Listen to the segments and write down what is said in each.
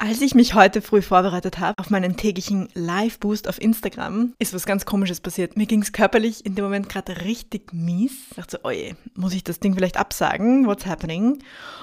Als ich mich heute früh vorbereitet habe auf meinen täglichen Live-Boost auf Instagram, ist was ganz Komisches passiert. Mir ging es körperlich in dem Moment gerade richtig mies. Ich dachte so, oje, muss ich das Ding vielleicht absagen? What's happening?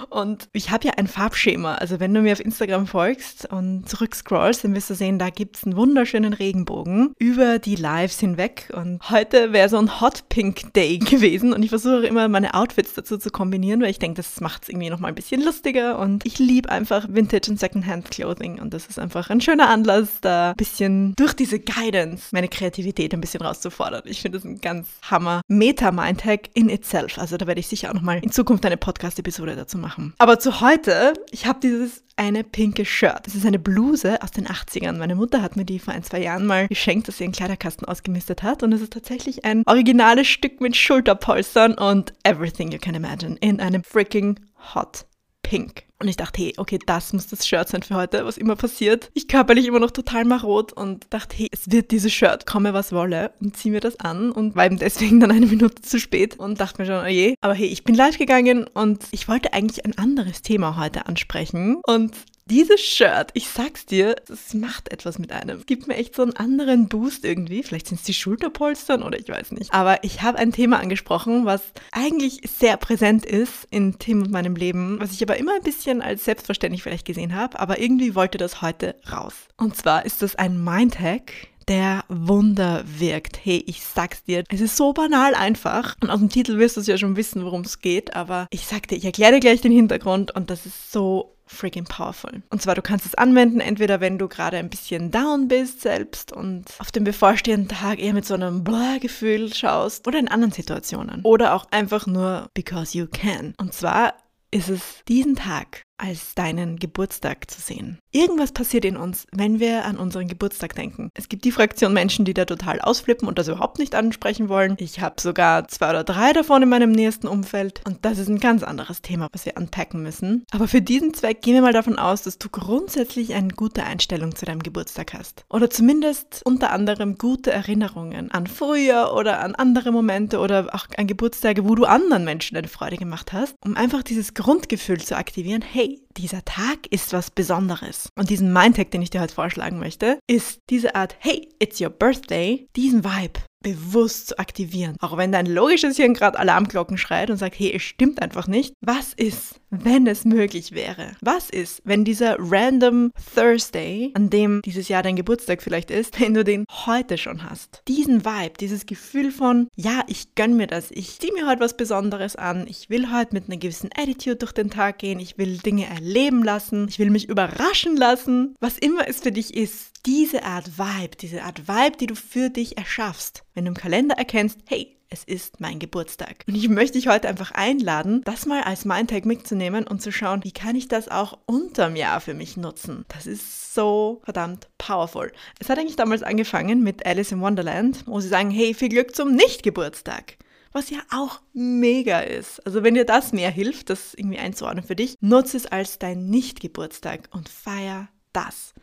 Und ich habe ja ein Farbschema. Also wenn du mir auf Instagram folgst und zurückscrollst, dann wirst du sehen, da gibt es einen wunderschönen Regenbogen über die Lives hinweg. Und heute wäre so ein Hot Pink Day gewesen. Und ich versuche immer meine Outfits dazu zu kombinieren, weil ich denke, das macht es irgendwie nochmal ein bisschen lustiger. Und ich liebe einfach Vintage und Secondhand Clothing und das ist einfach ein schöner Anlass, da ein bisschen durch diese Guidance meine Kreativität ein bisschen rauszufordern. Ich finde das ein ganz hammer Meta-Mindhack in itself. Also da werde ich sicher auch nochmal in Zukunft eine Podcast-Episode dazu machen. Aber zu heute, ich habe dieses eine pinke Shirt. Das ist eine Bluse aus den 80ern. Meine Mutter hat mir die vor ein, zwei Jahren mal geschenkt, dass sie ihren Kleiderkasten ausgemistet hat. Und es ist tatsächlich ein originales Stück mit Schulterpolstern und everything you can imagine in einem freaking hot pink. Und ich dachte, hey, okay, das muss das Shirt sein für heute, was immer passiert. Ich körperlich immer noch total marot und dachte, hey, es wird dieses Shirt, komme was wolle und zieh mir das an und war eben deswegen dann eine Minute zu spät und dachte mir schon, oh je. Aber hey, ich bin live gegangen und ich wollte eigentlich ein anderes Thema heute ansprechen und dieses Shirt, ich sag's dir, das macht etwas mit einem. Es gibt mir echt so einen anderen Boost irgendwie. Vielleicht sind es die Schulterpolstern oder ich weiß nicht. Aber ich habe ein Thema angesprochen, was eigentlich sehr präsent ist in Tim und meinem Leben, was ich aber immer ein bisschen als selbstverständlich vielleicht gesehen habe. Aber irgendwie wollte das heute raus. Und zwar ist das ein Mindhack, der Wunder wirkt. Hey, ich sag's dir, es ist so banal einfach. Und aus dem Titel wirst du es ja schon wissen, worum es geht, aber ich sag dir, ich erkläre dir gleich den Hintergrund und das ist so freaking powerful. Und zwar, du kannst es anwenden, entweder wenn du gerade ein bisschen down bist selbst und auf den bevorstehenden Tag eher mit so einem Blah-Gefühl schaust oder in anderen Situationen. Oder auch einfach nur because you can. Und zwar ist es diesen Tag als deinen Geburtstag zu sehen. Irgendwas passiert in uns, wenn wir an unseren Geburtstag denken. Es gibt die Fraktion Menschen, die da total ausflippen und das überhaupt nicht ansprechen wollen. Ich habe sogar zwei oder drei davon in meinem nächsten Umfeld und das ist ein ganz anderes Thema, was wir anpacken müssen. Aber für diesen Zweck gehen wir mal davon aus, dass du grundsätzlich eine gute Einstellung zu deinem Geburtstag hast. Oder zumindest unter anderem gute Erinnerungen an früher oder an andere Momente oder auch an Geburtstage, wo du anderen Menschen eine Freude gemacht hast, um einfach dieses Grundgefühl zu aktivieren, hey, hey, dieser Tag ist was Besonderes. Und diesen Mindtag, den ich dir heute vorschlagen möchte, ist diese Art, hey, it's your birthday, diesen Vibe bewusst zu aktivieren. Auch wenn dein logisches Hirn gerade Alarmglocken schreit und sagt, hey, es stimmt einfach nicht. Was ist, wenn es möglich wäre? Was ist, wenn dieser random Thursday, an dem dieses Jahr dein Geburtstag vielleicht ist, wenn du den heute schon hast? Diesen Vibe, dieses Gefühl von, ja, ich gönn mir das. Ich ziehe mir heute was Besonderes an. Ich will heute mit einer gewissen Attitude durch den Tag gehen. Ich will Dinge erleben lassen. Ich will mich überraschen lassen. Was immer es für dich ist, diese Art Vibe, diese Art Vibe, die du für dich erschaffst, wenn du im Kalender erkennst, hey, es ist mein Geburtstag. Und ich möchte dich heute einfach einladen, das mal als Mindtag mitzunehmen und zu schauen, wie kann ich das auch unterm Jahr für mich nutzen. Das ist so verdammt powerful. Es hat eigentlich damals angefangen mit Alice in Wonderland, wo sie sagen, hey, viel Glück zum Nicht-Geburtstag was ja auch mega ist. Also wenn dir das mehr hilft, das irgendwie einzuordnen für dich, nutze es als dein Nicht-Geburtstag und feier das.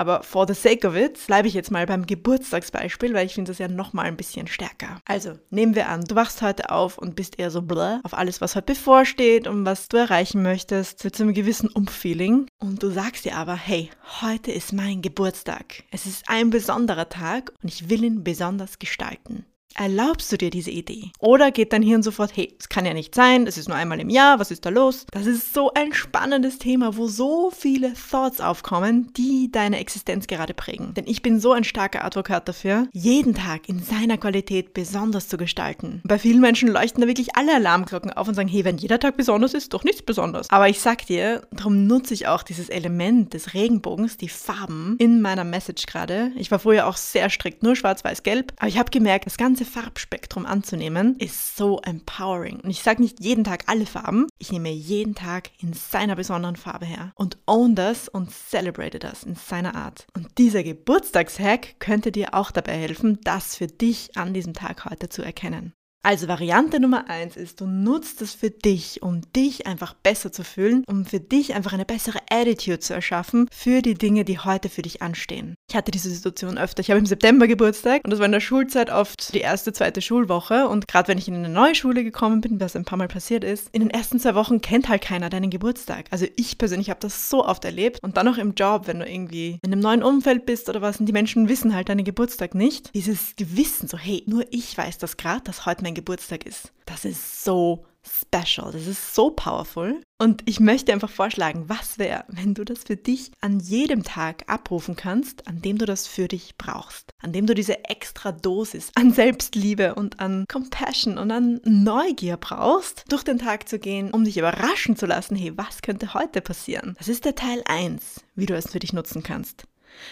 Aber for the sake of it bleibe ich jetzt mal beim Geburtstagsbeispiel, weil ich finde das ja nochmal ein bisschen stärker. Also, nehmen wir an, du wachst heute auf und bist eher so bläh auf alles, was heute bevorsteht und was du erreichen möchtest, so einem gewissen Umfeeling. Und du sagst dir aber, hey, heute ist mein Geburtstag. Es ist ein besonderer Tag und ich will ihn besonders gestalten. Erlaubst du dir diese Idee? Oder geht dein Hirn sofort, hey, es kann ja nicht sein, es ist nur einmal im Jahr, was ist da los? Das ist so ein spannendes Thema, wo so viele Thoughts aufkommen, die deine Existenz gerade prägen. Denn ich bin so ein starker Advokat dafür, jeden Tag in seiner Qualität besonders zu gestalten. Bei vielen Menschen leuchten da wirklich alle Alarmglocken auf und sagen, hey, wenn jeder Tag besonders ist, doch nichts besonders. Aber ich sag dir, darum nutze ich auch dieses Element des Regenbogens, die Farben, in meiner Message gerade. Ich war früher auch sehr strikt, nur schwarz, weiß, gelb. Aber ich habe gemerkt, das ganze ganze Farbspektrum anzunehmen, ist so empowering. Und ich sage nicht jeden Tag alle Farben, ich nehme jeden Tag in seiner besonderen Farbe her und own das und celebrate das in seiner Art. Und dieser Geburtstagshack könnte dir auch dabei helfen, das für dich an diesem Tag heute zu erkennen. Also Variante Nummer eins ist, du nutzt es für dich, um dich einfach besser zu fühlen, um für dich einfach eine bessere Attitude zu erschaffen für die Dinge, die heute für dich anstehen. Ich hatte diese Situation öfter. Ich habe im September Geburtstag und das war in der Schulzeit oft die erste, zweite Schulwoche und gerade wenn ich in eine neue Schule gekommen bin, was ein paar Mal passiert ist, in den ersten zwei Wochen kennt halt keiner deinen Geburtstag. Also ich persönlich habe das so oft erlebt und dann auch im Job, wenn du irgendwie in einem neuen Umfeld bist oder was und die Menschen wissen halt deinen Geburtstag nicht. Dieses Gewissen, so hey, nur ich weiß das gerade, dass heute mein mein Geburtstag ist. Das ist so special, das ist so powerful. Und ich möchte einfach vorschlagen, was wäre, wenn du das für dich an jedem Tag abrufen kannst, an dem du das für dich brauchst, an dem du diese extra Dosis an Selbstliebe und an Compassion und an Neugier brauchst, durch den Tag zu gehen, um dich überraschen zu lassen, hey, was könnte heute passieren? Das ist der Teil 1, wie du es für dich nutzen kannst.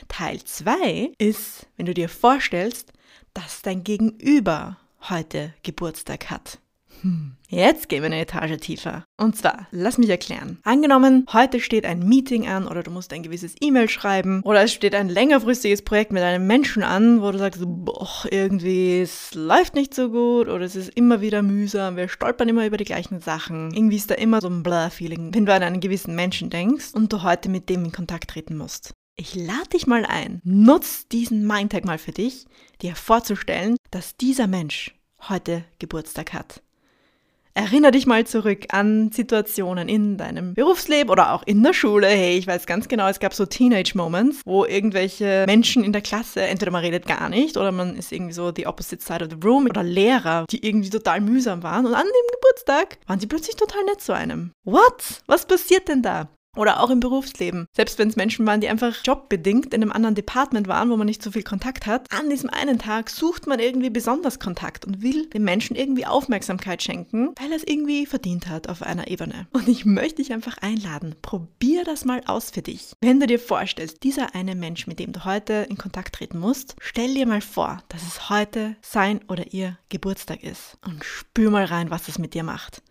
Teil 2 ist, wenn du dir vorstellst, dass dein Gegenüber heute Geburtstag hat. Hm. Jetzt gehen wir eine Etage tiefer. Und zwar, lass mich erklären. Angenommen, heute steht ein Meeting an oder du musst ein gewisses E-Mail schreiben oder es steht ein längerfristiges Projekt mit einem Menschen an, wo du sagst, boah, irgendwie, es läuft nicht so gut oder es ist immer wieder mühsam, wir stolpern immer über die gleichen Sachen. Irgendwie ist da immer so ein Blur-Feeling, wenn du an einen gewissen Menschen denkst und du heute mit dem in Kontakt treten musst. Ich lade dich mal ein, nutz diesen Mindtag mal für dich, dir vorzustellen, dass dieser Mensch heute Geburtstag hat. Erinner dich mal zurück an Situationen in deinem Berufsleben oder auch in der Schule. Hey, ich weiß ganz genau, es gab so Teenage-Moments, wo irgendwelche Menschen in der Klasse, entweder man redet gar nicht oder man ist irgendwie so the opposite side of the room oder Lehrer, die irgendwie total mühsam waren und an dem Geburtstag waren sie plötzlich total nett zu einem. What? Was passiert denn da? Oder auch im Berufsleben. Selbst wenn es Menschen waren, die einfach jobbedingt in einem anderen Department waren, wo man nicht so viel Kontakt hat, an diesem einen Tag sucht man irgendwie besonders Kontakt und will dem Menschen irgendwie Aufmerksamkeit schenken, weil er es irgendwie verdient hat auf einer Ebene. Und ich möchte dich einfach einladen, probier das mal aus für dich. Wenn du dir vorstellst, dieser eine Mensch, mit dem du heute in Kontakt treten musst, stell dir mal vor, dass es heute sein oder ihr Geburtstag ist und spür mal rein, was das mit dir macht.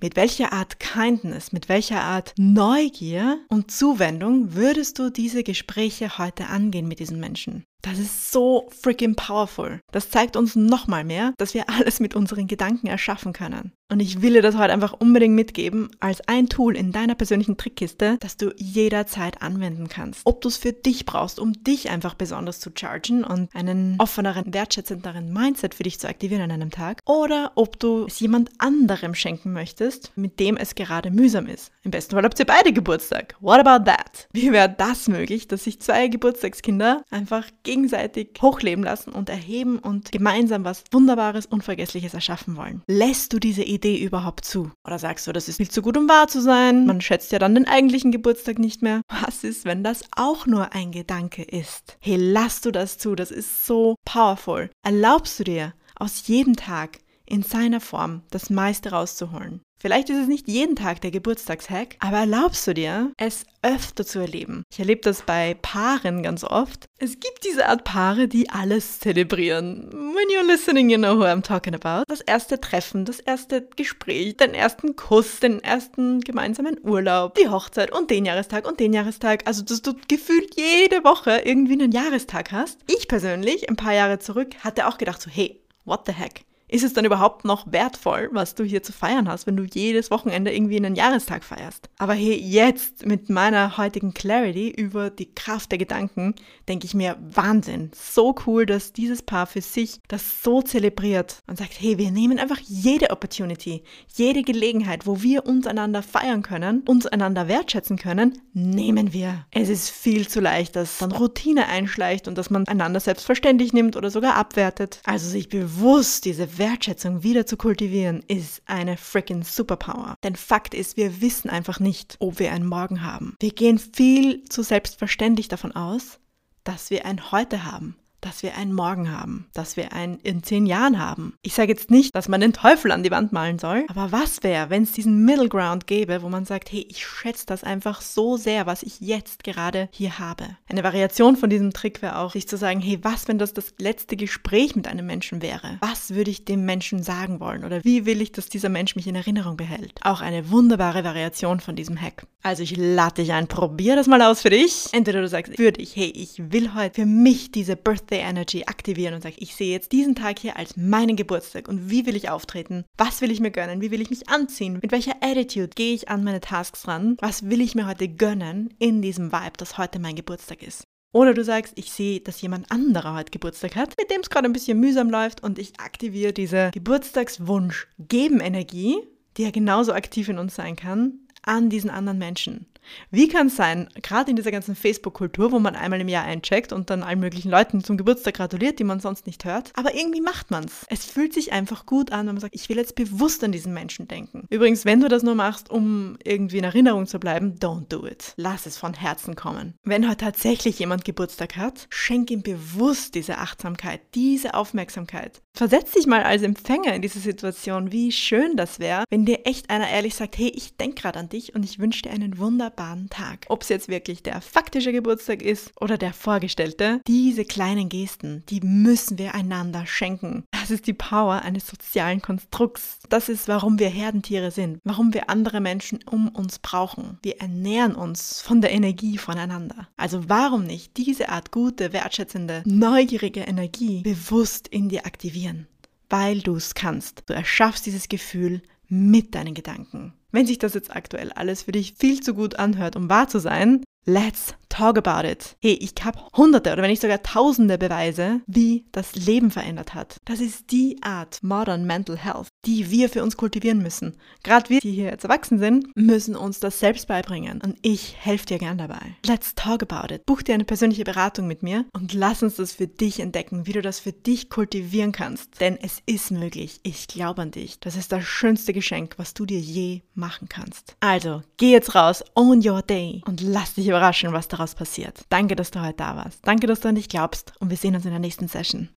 Mit welcher Art Kindness, mit welcher Art Neugier und Zuwendung würdest du diese Gespräche heute angehen mit diesen Menschen? Das ist so freaking powerful. Das zeigt uns nochmal mehr, dass wir alles mit unseren Gedanken erschaffen können. Und ich will dir das heute einfach unbedingt mitgeben als ein Tool in deiner persönlichen Trickkiste, das du jederzeit anwenden kannst. Ob du es für dich brauchst, um dich einfach besonders zu chargen und einen offeneren, wertschätzenderen Mindset für dich zu aktivieren an einem Tag, oder ob du es jemand anderem schenken möchtest, mit dem es gerade mühsam ist. Im besten Fall habt ihr beide Geburtstag. What about that? Wie wäre das möglich, dass sich zwei Geburtstagskinder einfach gegenseitig hochleben lassen und erheben und gemeinsam was Wunderbares, Unvergessliches erschaffen wollen? Lässt du diese Idee überhaupt zu? Oder sagst du, das ist viel zu gut, um wahr zu sein? Man schätzt ja dann den eigentlichen Geburtstag nicht mehr. Was ist, wenn das auch nur ein Gedanke ist? Hey, lass du das zu, das ist so powerful. Erlaubst du dir aus jedem Tag in seiner Form das meiste rauszuholen? Vielleicht ist es nicht jeden Tag der Geburtstagshack, aber erlaubst du dir, es öfter zu erleben. Ich erlebe das bei Paaren ganz oft. Es gibt diese Art Paare, die alles zelebrieren. When you're listening, you know who I'm talking about. Das erste Treffen, das erste Gespräch, den ersten Kuss, den ersten gemeinsamen Urlaub, die Hochzeit und den Jahrestag und den Jahrestag. Also, dass du gefühlt jede Woche irgendwie einen Jahrestag hast. Ich persönlich, ein paar Jahre zurück, hatte auch gedacht so, hey, what the heck? Ist es dann überhaupt noch wertvoll, was du hier zu feiern hast, wenn du jedes Wochenende irgendwie einen Jahrestag feierst? Aber hey, jetzt mit meiner heutigen Clarity über die Kraft der Gedanken, denke ich mir, Wahnsinn. So cool, dass dieses Paar für sich das so zelebriert und sagt, hey, wir nehmen einfach jede Opportunity, jede Gelegenheit, wo wir uns einander feiern können, uns einander wertschätzen können, nehmen wir. Es ist viel zu leicht, dass dann Routine einschleicht und dass man einander selbstverständlich nimmt oder sogar abwertet. Also sich bewusst diese Wertschätzung wieder zu kultivieren, ist eine freaking Superpower. Denn Fakt ist, wir wissen einfach nicht, ob wir einen Morgen haben. Wir gehen viel zu selbstverständlich davon aus, dass wir ein Heute haben dass wir einen Morgen haben, dass wir einen in zehn Jahren haben. Ich sage jetzt nicht, dass man den Teufel an die Wand malen soll, aber was wäre, wenn es diesen Middle Ground gäbe, wo man sagt, hey, ich schätze das einfach so sehr, was ich jetzt gerade hier habe. Eine Variation von diesem Trick wäre auch, sich zu sagen, hey, was, wenn das das letzte Gespräch mit einem Menschen wäre? Was würde ich dem Menschen sagen wollen? Oder wie will ich, dass dieser Mensch mich in Erinnerung behält? Auch eine wunderbare Variation von diesem Hack. Also ich lade dich ein, probier das mal aus für dich. Entweder du sagst für dich, hey, ich will heute für mich diese Birthday Birthday Energy aktivieren und sage, ich sehe jetzt diesen Tag hier als meinen Geburtstag und wie will ich auftreten? Was will ich mir gönnen? Wie will ich mich anziehen? Mit welcher Attitude gehe ich an meine Tasks ran? Was will ich mir heute gönnen in diesem Vibe, dass heute mein Geburtstag ist? Oder du sagst, ich sehe, dass jemand anderer heute Geburtstag hat, mit dem es gerade ein bisschen mühsam läuft und ich aktiviere diese Geburtstagswunsch-Geben-Energie, die ja genauso aktiv in uns sein kann, an diesen anderen Menschen. Wie kann es sein, gerade in dieser ganzen Facebook-Kultur, wo man einmal im Jahr eincheckt und dann allen möglichen Leuten zum Geburtstag gratuliert, die man sonst nicht hört, aber irgendwie macht man es. Es fühlt sich einfach gut an, wenn man sagt, ich will jetzt bewusst an diesen Menschen denken. Übrigens, wenn du das nur machst, um irgendwie in Erinnerung zu bleiben, don't do it. Lass es von Herzen kommen. Wenn heute tatsächlich jemand Geburtstag hat, schenk ihm bewusst diese Achtsamkeit, diese Aufmerksamkeit. Versetz dich mal als Empfänger in diese Situation, wie schön das wäre, wenn dir echt einer ehrlich sagt, hey, ich denke gerade an dich und ich wünsche dir einen wunderbaren wunderbaren Tag. Ob es jetzt wirklich der faktische Geburtstag ist oder der vorgestellte, diese kleinen Gesten, die müssen wir einander schenken. Das ist die Power eines sozialen Konstrukts. Das ist, warum wir Herdentiere sind, warum wir andere Menschen um uns brauchen. Wir ernähren uns von der Energie voneinander. Also warum nicht diese Art gute, wertschätzende, neugierige Energie bewusst in dir aktivieren? Weil du es kannst. Du erschaffst dieses Gefühl mit deinen Gedanken. Wenn sich das jetzt aktuell alles für dich viel zu gut anhört, um wahr zu sein, let's talk about it. Hey, ich habe hunderte oder wenn nicht sogar tausende Beweise, wie das Leben verändert hat. Das ist die Art Modern Mental Health, die wir für uns kultivieren müssen. Gerade wir, die hier jetzt erwachsen sind, müssen uns das selbst beibringen. Und ich helfe dir gern dabei. Let's talk about it. Buch dir eine persönliche Beratung mit mir und lass uns das für dich entdecken, wie du das für dich kultivieren kannst. Denn es ist möglich. Ich glaube an dich. Das ist das schönste Geschenk, was du dir je machen kannst. Also, geh jetzt raus, own your day und lass dich überraschen, was daraus passiert. Danke, dass du heute da warst. Danke, dass du an dich glaubst und wir sehen uns in der nächsten Session.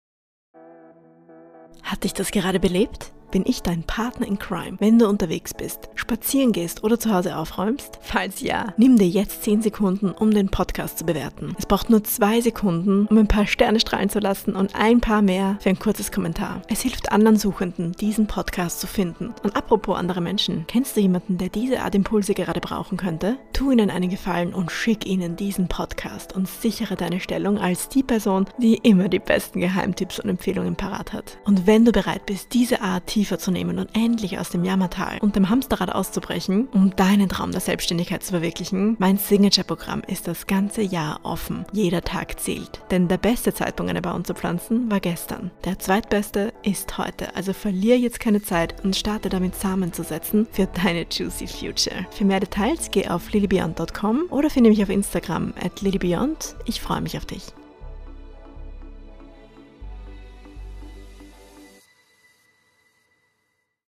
Hat dich das gerade belebt? Bin ich dein Partner in Crime, wenn du unterwegs bist, spazieren gehst oder zu Hause aufräumst? Falls ja, nimm dir jetzt 10 Sekunden, um den Podcast zu bewerten. Es braucht nur 2 Sekunden, um ein paar Sterne strahlen zu lassen und ein paar mehr für ein kurzes Kommentar. Es hilft anderen Suchenden, diesen Podcast zu finden. Und apropos andere Menschen, kennst du jemanden, der diese Art Impulse gerade brauchen könnte? Tu ihnen einen Gefallen und schick ihnen diesen Podcast und sichere deine Stellung als die Person, die immer die besten Geheimtipps und Empfehlungen parat hat. Und wenn du bereit bist, diese Art tiefer zu nehmen und endlich aus dem Jammertal und dem Hamsterrad auszubrechen, um deinen Traum der Selbstständigkeit zu verwirklichen, mein Signature-Programm ist das ganze Jahr offen. Jeder Tag zählt. Denn der beste Zeitpunkt, eine Baum zu pflanzen, war gestern. Der zweitbeste ist heute. Also verliere jetzt keine Zeit und starte damit Samen zu setzen für deine Juicy Future. Für mehr Details geh auf lilybeyond.com oder finde mich auf Instagram at lilybeyond. Ich freue mich auf dich.